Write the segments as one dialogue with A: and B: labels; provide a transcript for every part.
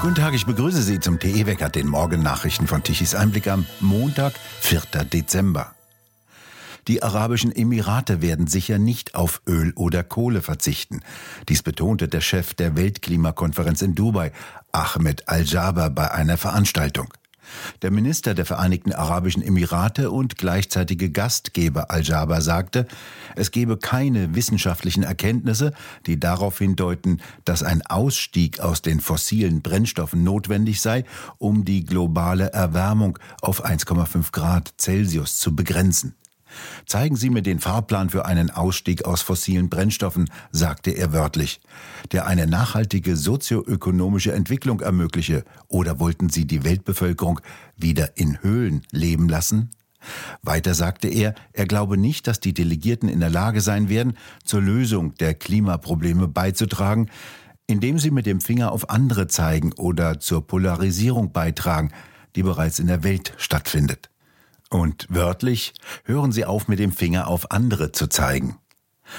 A: Guten Tag, ich begrüße Sie zum TE Wecker, den Morgennachrichten von Tichys Einblick am Montag, 4. Dezember. Die Arabischen Emirate werden sicher nicht auf Öl oder Kohle verzichten. Dies betonte der Chef der Weltklimakonferenz in Dubai, Ahmed Al-Jaber, bei einer Veranstaltung. Der Minister der Vereinigten Arabischen Emirate und gleichzeitige Gastgeber Al-Jaber sagte, es gebe keine wissenschaftlichen Erkenntnisse, die darauf hindeuten, dass ein Ausstieg aus den fossilen Brennstoffen notwendig sei, um die globale Erwärmung auf 1,5 Grad Celsius zu begrenzen. Zeigen Sie mir den Fahrplan für einen Ausstieg aus fossilen Brennstoffen, sagte er wörtlich, der eine nachhaltige sozioökonomische Entwicklung ermögliche, oder wollten Sie die Weltbevölkerung wieder in Höhlen leben lassen? Weiter sagte er, er glaube nicht, dass die Delegierten in der Lage sein werden, zur Lösung der Klimaprobleme beizutragen, indem sie mit dem Finger auf andere zeigen oder zur Polarisierung beitragen, die bereits in der Welt stattfindet. Und wörtlich, hören Sie auf mit dem Finger auf andere zu zeigen.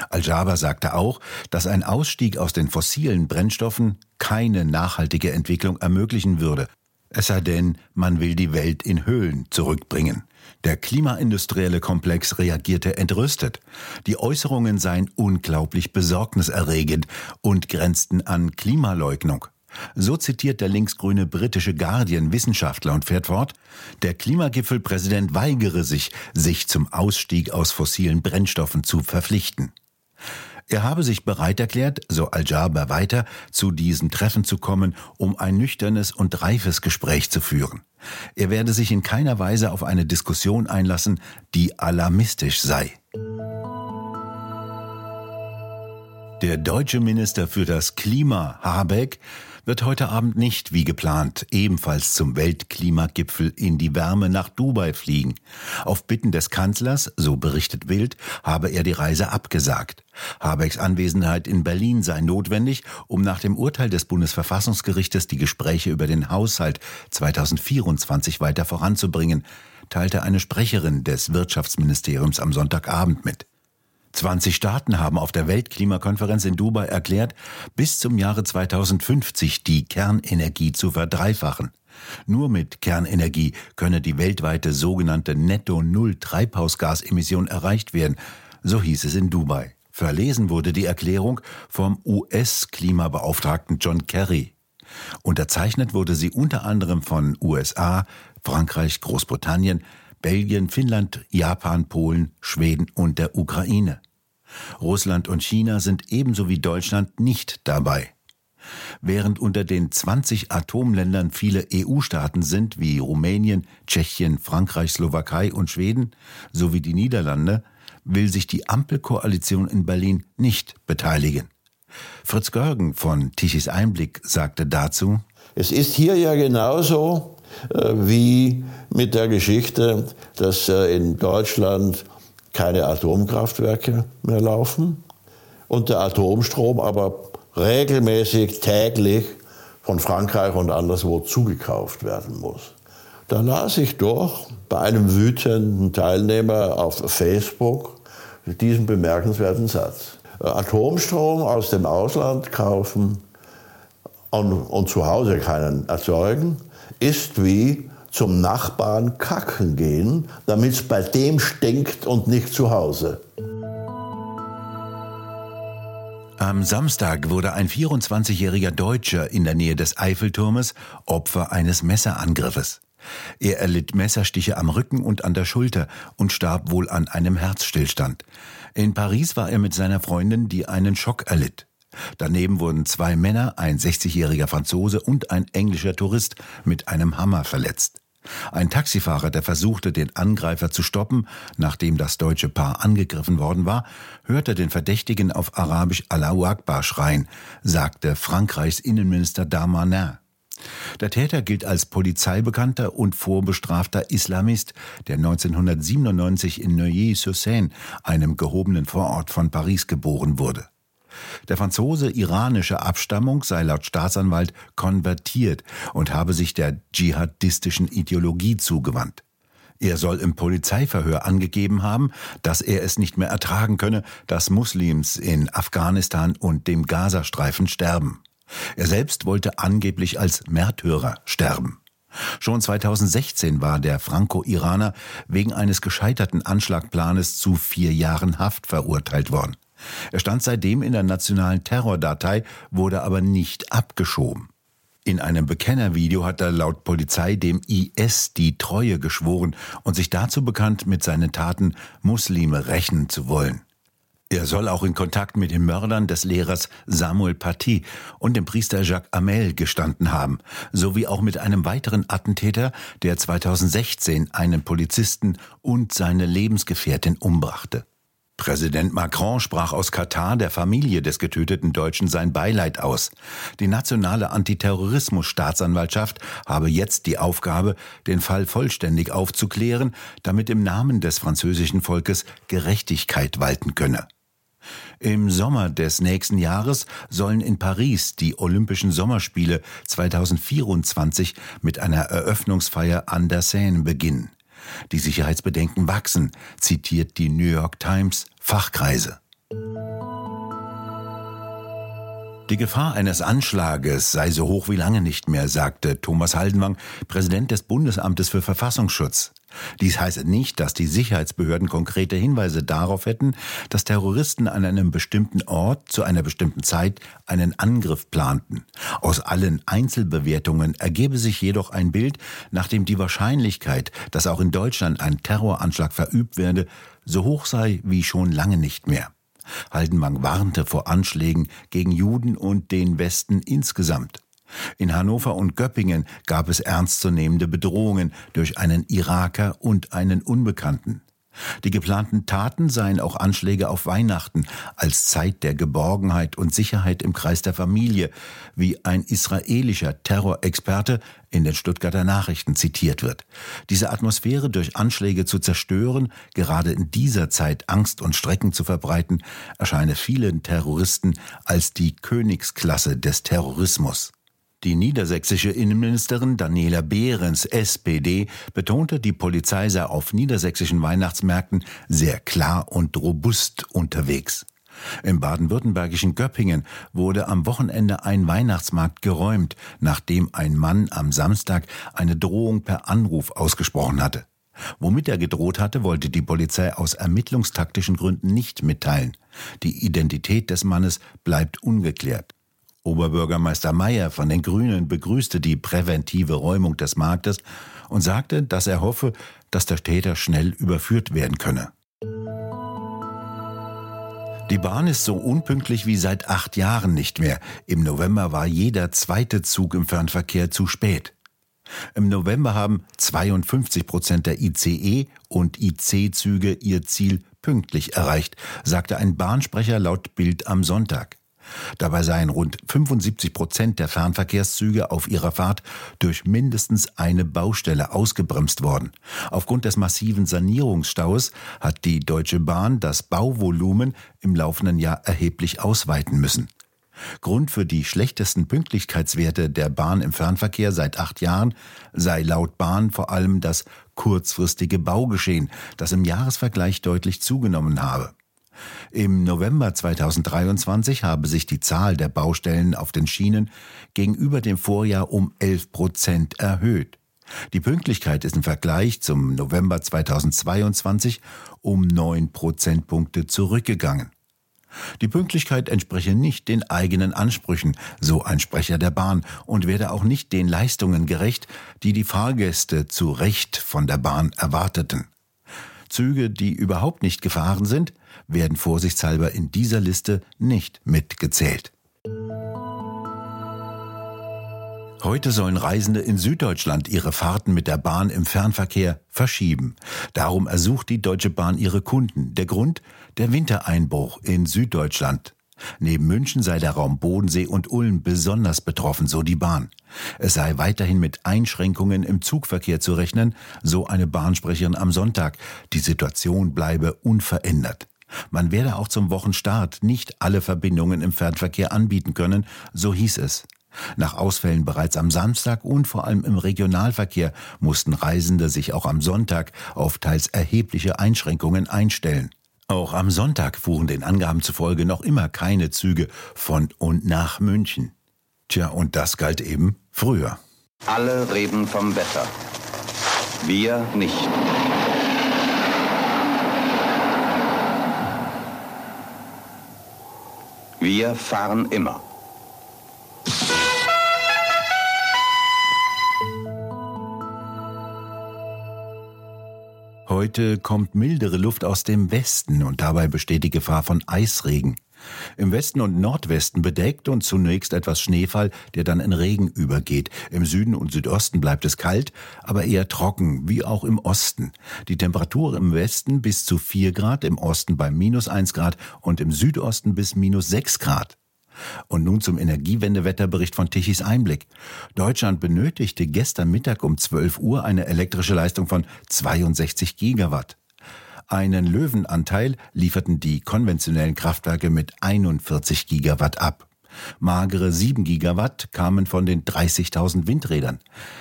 A: Al-Jaber sagte auch, dass ein Ausstieg aus den fossilen Brennstoffen keine nachhaltige Entwicklung ermöglichen würde, es sei denn, man will die Welt in Höhlen zurückbringen. Der klimaindustrielle Komplex reagierte entrüstet. Die Äußerungen seien unglaublich besorgniserregend und grenzten an Klimaleugnung. So zitiert der linksgrüne britische Guardian Wissenschaftler und fährt fort, der Klimagipfelpräsident weigere sich, sich zum Ausstieg aus fossilen Brennstoffen zu verpflichten. Er habe sich bereit erklärt, so Al-Jaber weiter, zu diesem Treffen zu kommen, um ein nüchternes und reifes Gespräch zu führen. Er werde sich in keiner Weise auf eine Diskussion einlassen, die alarmistisch sei. Der deutsche Minister für das Klima, Habeck, wird heute Abend nicht, wie geplant, ebenfalls zum Weltklimagipfel in die Wärme nach Dubai fliegen. Auf Bitten des Kanzlers, so berichtet Wild, habe er die Reise abgesagt. Habecks Anwesenheit in Berlin sei notwendig, um nach dem Urteil des Bundesverfassungsgerichtes die Gespräche über den Haushalt 2024 weiter voranzubringen, teilte eine Sprecherin des Wirtschaftsministeriums am Sonntagabend mit. 20 Staaten haben auf der Weltklimakonferenz in Dubai erklärt, bis zum Jahre 2050 die Kernenergie zu verdreifachen. Nur mit Kernenergie könne die weltweite sogenannte Netto-Null-Treibhausgasemission erreicht werden, so hieß es in Dubai. Verlesen wurde die Erklärung vom US-Klimabeauftragten John Kerry. Unterzeichnet wurde sie unter anderem von USA, Frankreich, Großbritannien, Belgien, Finnland, Japan, Polen, Schweden und der Ukraine. Russland und China sind ebenso wie Deutschland nicht dabei. Während unter den 20 Atomländern viele EU-Staaten sind, wie Rumänien, Tschechien, Frankreich, Slowakei und Schweden, sowie die Niederlande, will sich die Ampelkoalition in Berlin nicht beteiligen. Fritz Görgen von Tichys Einblick sagte dazu,
B: Es ist hier ja genauso wie mit der Geschichte, dass äh, in Deutschland keine Atomkraftwerke mehr laufen und der Atomstrom aber regelmäßig täglich von Frankreich und anderswo zugekauft werden muss. Da las ich doch bei einem wütenden Teilnehmer auf Facebook diesen bemerkenswerten Satz. Atomstrom aus dem Ausland kaufen und, und zu Hause keinen erzeugen, ist wie zum Nachbarn kacken gehen, damit es bei dem stinkt und nicht zu Hause.
A: Am Samstag wurde ein 24-jähriger Deutscher in der Nähe des Eiffelturmes Opfer eines Messerangriffes. Er erlitt Messerstiche am Rücken und an der Schulter und starb wohl an einem Herzstillstand. In Paris war er mit seiner Freundin, die einen Schock erlitt. Daneben wurden zwei Männer, ein 60-jähriger Franzose und ein englischer Tourist mit einem Hammer verletzt. Ein Taxifahrer, der versuchte, den Angreifer zu stoppen, nachdem das deutsche Paar angegriffen worden war, hörte den Verdächtigen auf Arabisch Allahu Akbar schreien, sagte Frankreichs Innenminister Darmanin. Der Täter gilt als polizeibekannter und vorbestrafter Islamist, der 1997 in Neuilly-sur-Seine, einem gehobenen Vorort von Paris, geboren wurde. Der Franzose iranischer Abstammung sei laut Staatsanwalt konvertiert und habe sich der dschihadistischen Ideologie zugewandt. Er soll im Polizeiverhör angegeben haben, dass er es nicht mehr ertragen könne, dass Muslims in Afghanistan und dem Gazastreifen sterben. Er selbst wollte angeblich als Märtyrer sterben. Schon 2016 war der Franco-Iraner wegen eines gescheiterten Anschlagplanes zu vier Jahren Haft verurteilt worden. Er stand seitdem in der nationalen Terrordatei, wurde aber nicht abgeschoben. In einem Bekennervideo hat er laut Polizei dem IS die Treue geschworen und sich dazu bekannt, mit seinen Taten Muslime rächen zu wollen. Er soll auch in Kontakt mit den Mördern des Lehrers Samuel Paty und dem Priester Jacques Amel gestanden haben, sowie auch mit einem weiteren Attentäter, der 2016 einen Polizisten und seine Lebensgefährtin umbrachte. Präsident Macron sprach aus Katar der Familie des getöteten Deutschen sein Beileid aus. Die nationale Antiterrorismus-Staatsanwaltschaft habe jetzt die Aufgabe, den Fall vollständig aufzuklären, damit im Namen des französischen Volkes Gerechtigkeit walten könne. Im Sommer des nächsten Jahres sollen in Paris die Olympischen Sommerspiele 2024 mit einer Eröffnungsfeier an der Seine beginnen. Die Sicherheitsbedenken wachsen, zitiert die New York Times Fachkreise. Die Gefahr eines Anschlages sei so hoch wie lange nicht mehr, sagte Thomas Haldenwang, Präsident des Bundesamtes für Verfassungsschutz. Dies heißt nicht, dass die Sicherheitsbehörden konkrete Hinweise darauf hätten, dass Terroristen an einem bestimmten Ort zu einer bestimmten Zeit einen Angriff planten. Aus allen Einzelbewertungen ergebe sich jedoch ein Bild, nach dem die Wahrscheinlichkeit, dass auch in Deutschland ein Terroranschlag verübt werde, so hoch sei wie schon lange nicht mehr. Haldenwang warnte vor Anschlägen gegen Juden und den Westen insgesamt. In Hannover und Göppingen gab es ernstzunehmende Bedrohungen durch einen Iraker und einen Unbekannten. Die geplanten Taten seien auch Anschläge auf Weihnachten als Zeit der Geborgenheit und Sicherheit im Kreis der Familie, wie ein israelischer Terrorexperte in den Stuttgarter Nachrichten zitiert wird. Diese Atmosphäre durch Anschläge zu zerstören, gerade in dieser Zeit Angst und Strecken zu verbreiten, erscheine vielen Terroristen als die Königsklasse des Terrorismus. Die niedersächsische Innenministerin Daniela Behrens, SPD, betonte, die Polizei sei auf niedersächsischen Weihnachtsmärkten sehr klar und robust unterwegs. Im baden-württembergischen Göppingen wurde am Wochenende ein Weihnachtsmarkt geräumt, nachdem ein Mann am Samstag eine Drohung per Anruf ausgesprochen hatte. Womit er gedroht hatte, wollte die Polizei aus ermittlungstaktischen Gründen nicht mitteilen. Die Identität des Mannes bleibt ungeklärt. Oberbürgermeister Mayer von den Grünen begrüßte die präventive Räumung des Marktes und sagte, dass er hoffe, dass der Täter schnell überführt werden könne. Die Bahn ist so unpünktlich wie seit acht Jahren nicht mehr. Im November war jeder zweite Zug im Fernverkehr zu spät. Im November haben 52 Prozent der ICE und IC-Züge ihr Ziel pünktlich erreicht, sagte ein Bahnsprecher laut Bild am Sonntag. Dabei seien rund 75 Prozent der Fernverkehrszüge auf ihrer Fahrt durch mindestens eine Baustelle ausgebremst worden. Aufgrund des massiven Sanierungsstaus hat die Deutsche Bahn das Bauvolumen im laufenden Jahr erheblich ausweiten müssen. Grund für die schlechtesten Pünktlichkeitswerte der Bahn im Fernverkehr seit acht Jahren sei laut Bahn vor allem das kurzfristige Baugeschehen, das im Jahresvergleich deutlich zugenommen habe. Im November 2023 habe sich die Zahl der Baustellen auf den Schienen gegenüber dem Vorjahr um 11 Prozent erhöht. Die Pünktlichkeit ist im Vergleich zum November 2022 um 9 Prozentpunkte zurückgegangen. Die Pünktlichkeit entspreche nicht den eigenen Ansprüchen, so ein Sprecher der Bahn, und werde auch nicht den Leistungen gerecht, die die Fahrgäste zu Recht von der Bahn erwarteten. Züge, die überhaupt nicht gefahren sind, werden vorsichtshalber in dieser Liste nicht mitgezählt. Heute sollen Reisende in Süddeutschland ihre Fahrten mit der Bahn im Fernverkehr verschieben. Darum ersucht die Deutsche Bahn ihre Kunden. Der Grund? Der Wintereinbruch in Süddeutschland. Neben München sei der Raum Bodensee und Ulm besonders betroffen, so die Bahn. Es sei weiterhin mit Einschränkungen im Zugverkehr zu rechnen, so eine Bahnsprecherin am Sonntag. Die Situation bleibe unverändert. Man werde auch zum Wochenstart nicht alle Verbindungen im Fernverkehr anbieten können, so hieß es. Nach Ausfällen bereits am Samstag und vor allem im Regionalverkehr mussten Reisende sich auch am Sonntag auf teils erhebliche Einschränkungen einstellen. Auch am Sonntag fuhren den Angaben zufolge noch immer keine Züge von und nach München. Tja, und das galt eben früher.
C: Alle reden vom Wetter. Wir nicht. Wir fahren immer.
A: Heute kommt mildere Luft aus dem Westen und dabei besteht die Gefahr von Eisregen. Im Westen und Nordwesten bedeckt und zunächst etwas Schneefall, der dann in Regen übergeht. Im Süden und Südosten bleibt es kalt, aber eher trocken, wie auch im Osten. Die Temperatur im Westen bis zu 4 Grad, im Osten bei minus 1 Grad und im Südosten bis minus 6 Grad. Und nun zum Energiewendewetterbericht von Tichys Einblick. Deutschland benötigte gestern Mittag um 12 Uhr eine elektrische Leistung von 62 Gigawatt. Einen Löwenanteil lieferten die konventionellen Kraftwerke mit 41 Gigawatt ab. Magere 7 Gigawatt kamen von den 30.000 Windrädern.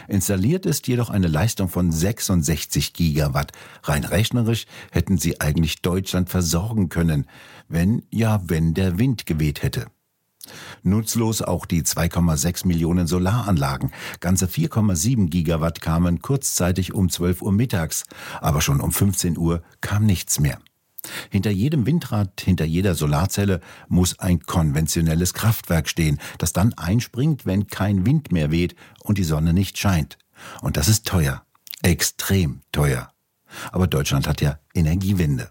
A: Installiert ist jedoch eine Leistung von 66 Gigawatt. Rein rechnerisch hätten sie eigentlich Deutschland versorgen können, wenn, ja, wenn der Wind geweht hätte. Nutzlos auch die 2,6 Millionen Solaranlagen. Ganze 4,7 Gigawatt kamen kurzzeitig um 12 Uhr mittags, aber schon um 15 Uhr kam nichts mehr. Hinter jedem Windrad, hinter jeder Solarzelle muss ein konventionelles Kraftwerk stehen, das dann einspringt, wenn kein Wind mehr weht und die Sonne nicht scheint. Und das ist teuer. Extrem teuer. Aber Deutschland hat ja Energiewende.